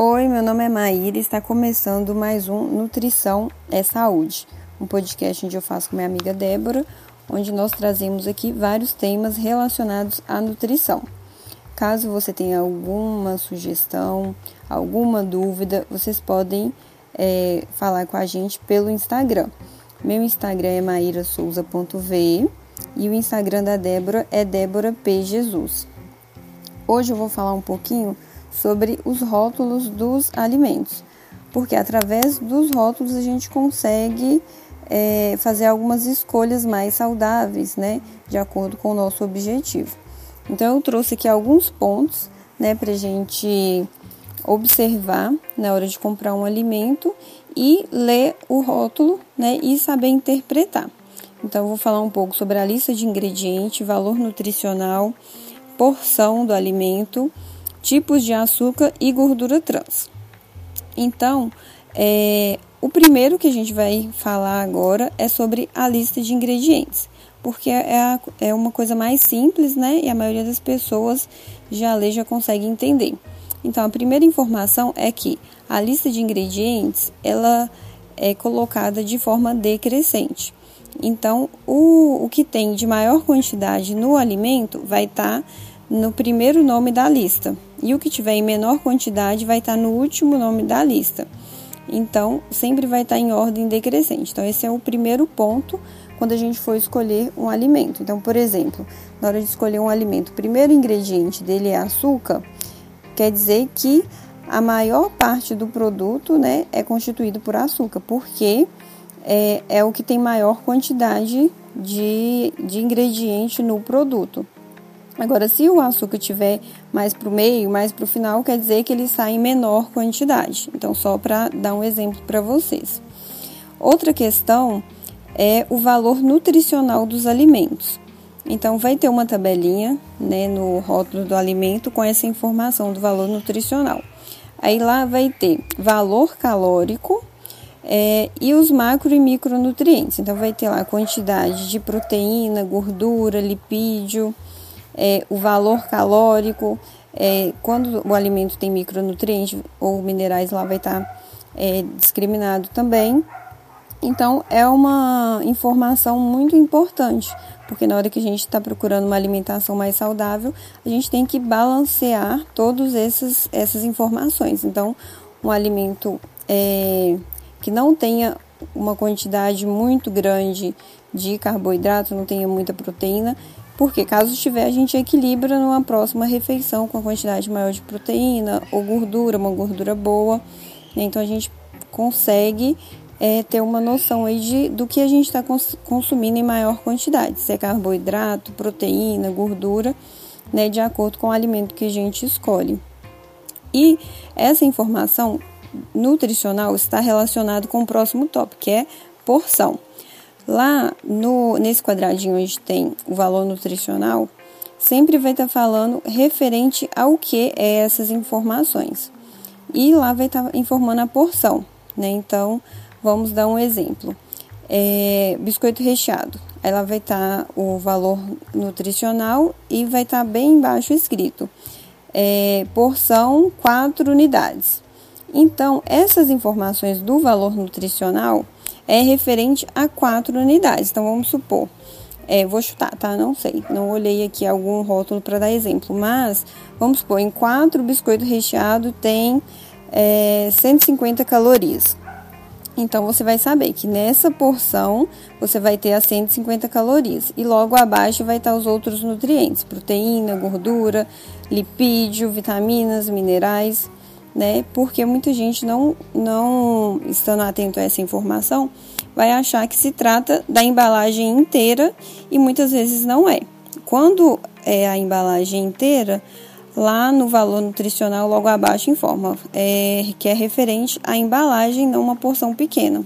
Oi, meu nome é Maíra e está começando mais um Nutrição é Saúde, um podcast onde eu faço com minha amiga Débora, onde nós trazemos aqui vários temas relacionados à nutrição. Caso você tenha alguma sugestão, alguma dúvida, vocês podem é, falar com a gente pelo Instagram. Meu Instagram é mairasouza.v e o Instagram da Débora é Débora P. Jesus. Hoje eu vou falar um pouquinho sobre os rótulos dos alimentos, porque através dos rótulos a gente consegue é, fazer algumas escolhas mais saudáveis, né, de acordo com o nosso objetivo. Então eu trouxe aqui alguns pontos, né, para gente observar na hora de comprar um alimento e ler o rótulo, né, e saber interpretar. Então eu vou falar um pouco sobre a lista de ingredientes, valor nutricional, porção do alimento tipos de açúcar e gordura trans. Então, é, o primeiro que a gente vai falar agora é sobre a lista de ingredientes, porque é, a, é uma coisa mais simples, né? E a maioria das pessoas já lê, já consegue entender. Então, a primeira informação é que a lista de ingredientes ela é colocada de forma decrescente. Então, o, o que tem de maior quantidade no alimento vai estar tá no primeiro nome da lista, e o que tiver em menor quantidade vai estar no último nome da lista. Então, sempre vai estar em ordem decrescente. Então, esse é o primeiro ponto quando a gente for escolher um alimento. Então, por exemplo, na hora de escolher um alimento, o primeiro ingrediente dele é açúcar, quer dizer que a maior parte do produto né, é constituído por açúcar, porque é, é o que tem maior quantidade de, de ingrediente no produto. Agora, se o açúcar tiver mais para o meio, mais para o final, quer dizer que ele sai em menor quantidade. Então, só para dar um exemplo para vocês. Outra questão é o valor nutricional dos alimentos. Então, vai ter uma tabelinha né, no rótulo do alimento com essa informação do valor nutricional. Aí lá vai ter valor calórico é, e os macro e micronutrientes. Então, vai ter lá a quantidade de proteína, gordura, lipídio é, o valor calórico, é, quando o alimento tem micronutrientes ou minerais, lá vai estar tá, é, discriminado também. Então, é uma informação muito importante, porque na hora que a gente está procurando uma alimentação mais saudável, a gente tem que balancear todas essas, informações. Então, um alimento é, que não tenha uma quantidade muito grande de carboidrato, não tenha muita proteína, porque caso tiver, a gente equilibra numa próxima refeição com a quantidade maior de proteína ou gordura, uma gordura boa. Então a gente consegue é, ter uma noção aí de, do que a gente está cons consumindo em maior quantidade, se é carboidrato, proteína, gordura, né, de acordo com o alimento que a gente escolhe. E essa informação nutricional está relacionada com o próximo tópico, que é porção. Lá no, nesse quadradinho onde tem o valor nutricional, sempre vai estar tá falando referente ao que é essas informações. E lá vai estar tá informando a porção, né? Então, vamos dar um exemplo. É, biscoito recheado. Ela vai estar tá o valor nutricional e vai estar tá bem embaixo escrito. É, porção 4 unidades. Então, essas informações do valor nutricional é referente a quatro unidades. Então, vamos supor, é, vou chutar, tá? Não sei, não olhei aqui algum rótulo para dar exemplo, mas vamos supor, em quatro biscoito recheado tem é, 150 calorias. Então, você vai saber que nessa porção você vai ter as 150 calorias e logo abaixo vai estar os outros nutrientes: proteína, gordura, lipídio, vitaminas, minerais né? Porque muita gente não, não estando atento a essa informação vai achar que se trata da embalagem inteira e muitas vezes não é. Quando é a embalagem inteira, lá no valor nutricional logo abaixo informa é, que é referente à embalagem, não uma porção pequena.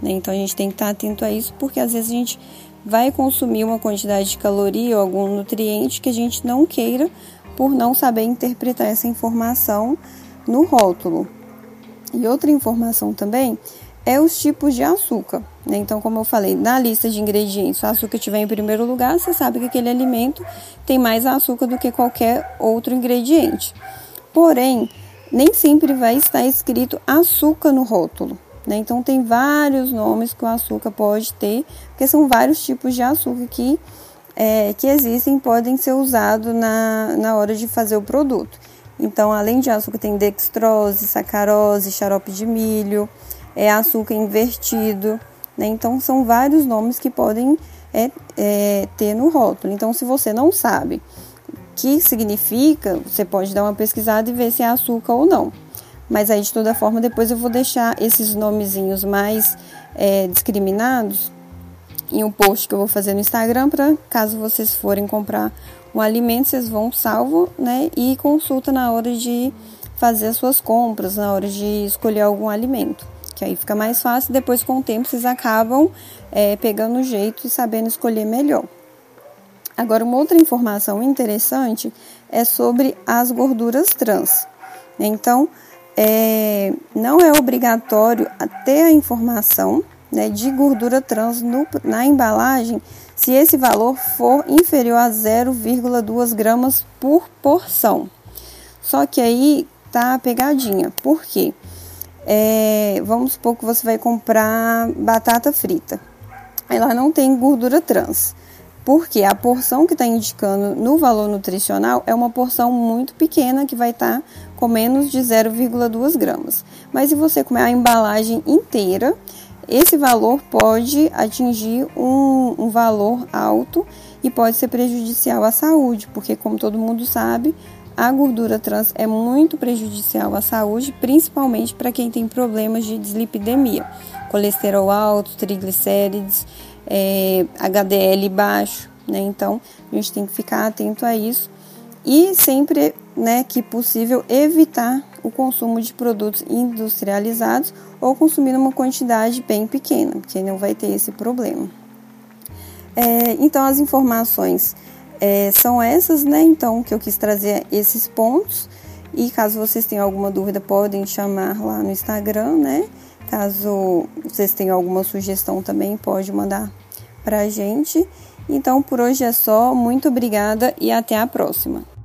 Né? Então a gente tem que estar atento a isso porque às vezes a gente vai consumir uma quantidade de caloria ou algum nutriente que a gente não queira por não saber interpretar essa informação no rótulo. E outra informação também é os tipos de açúcar. Né? Então, como eu falei, na lista de ingredientes, o açúcar estiver em primeiro lugar, você sabe que aquele alimento tem mais açúcar do que qualquer outro ingrediente. Porém, nem sempre vai estar escrito açúcar no rótulo. Né? Então, tem vários nomes que o açúcar pode ter, porque são vários tipos de açúcar que, é, que existem podem ser usados na, na hora de fazer o produto. Então, além de açúcar, tem dextrose, sacarose, xarope de milho, é açúcar invertido. Né? Então, são vários nomes que podem é, é, ter no rótulo. Então, se você não sabe o que significa, você pode dar uma pesquisada e ver se é açúcar ou não. Mas aí, de toda forma, depois eu vou deixar esses nomezinhos mais é, discriminados em um post que eu vou fazer no Instagram para caso vocês forem comprar um alimento, vocês vão salvo, né? E consulta na hora de fazer as suas compras, na hora de escolher algum alimento. Que aí fica mais fácil, depois com o tempo vocês acabam é, pegando o jeito e sabendo escolher melhor. Agora, uma outra informação interessante é sobre as gorduras trans. Então, é, não é obrigatório ter a informação né, de gordura trans no, na embalagem se esse valor for inferior a 0,2 gramas por porção. Só que aí tá pegadinha. Por quê? É, vamos supor que você vai comprar batata frita. Ela não tem gordura trans. Porque a porção que está indicando no valor nutricional é uma porção muito pequena que vai estar tá com menos de 0,2 gramas. Mas se você comer a embalagem inteira, esse valor pode atingir um, um valor alto e pode ser prejudicial à saúde, porque, como todo mundo sabe, a gordura trans é muito prejudicial à saúde, principalmente para quem tem problemas de dislipidemia, colesterol alto, triglicérides, é, HDL baixo, né? Então a gente tem que ficar atento a isso e sempre, né, que possível evitar o consumo de produtos industrializados ou consumir uma quantidade bem pequena, porque não vai ter esse problema. É, então, as informações é, são essas, né? Então, que eu quis trazer esses pontos. E caso vocês tenham alguma dúvida, podem chamar lá no Instagram, né? Caso vocês tenham alguma sugestão também, pode mandar para a gente. Então, por hoje é só. Muito obrigada e até a próxima.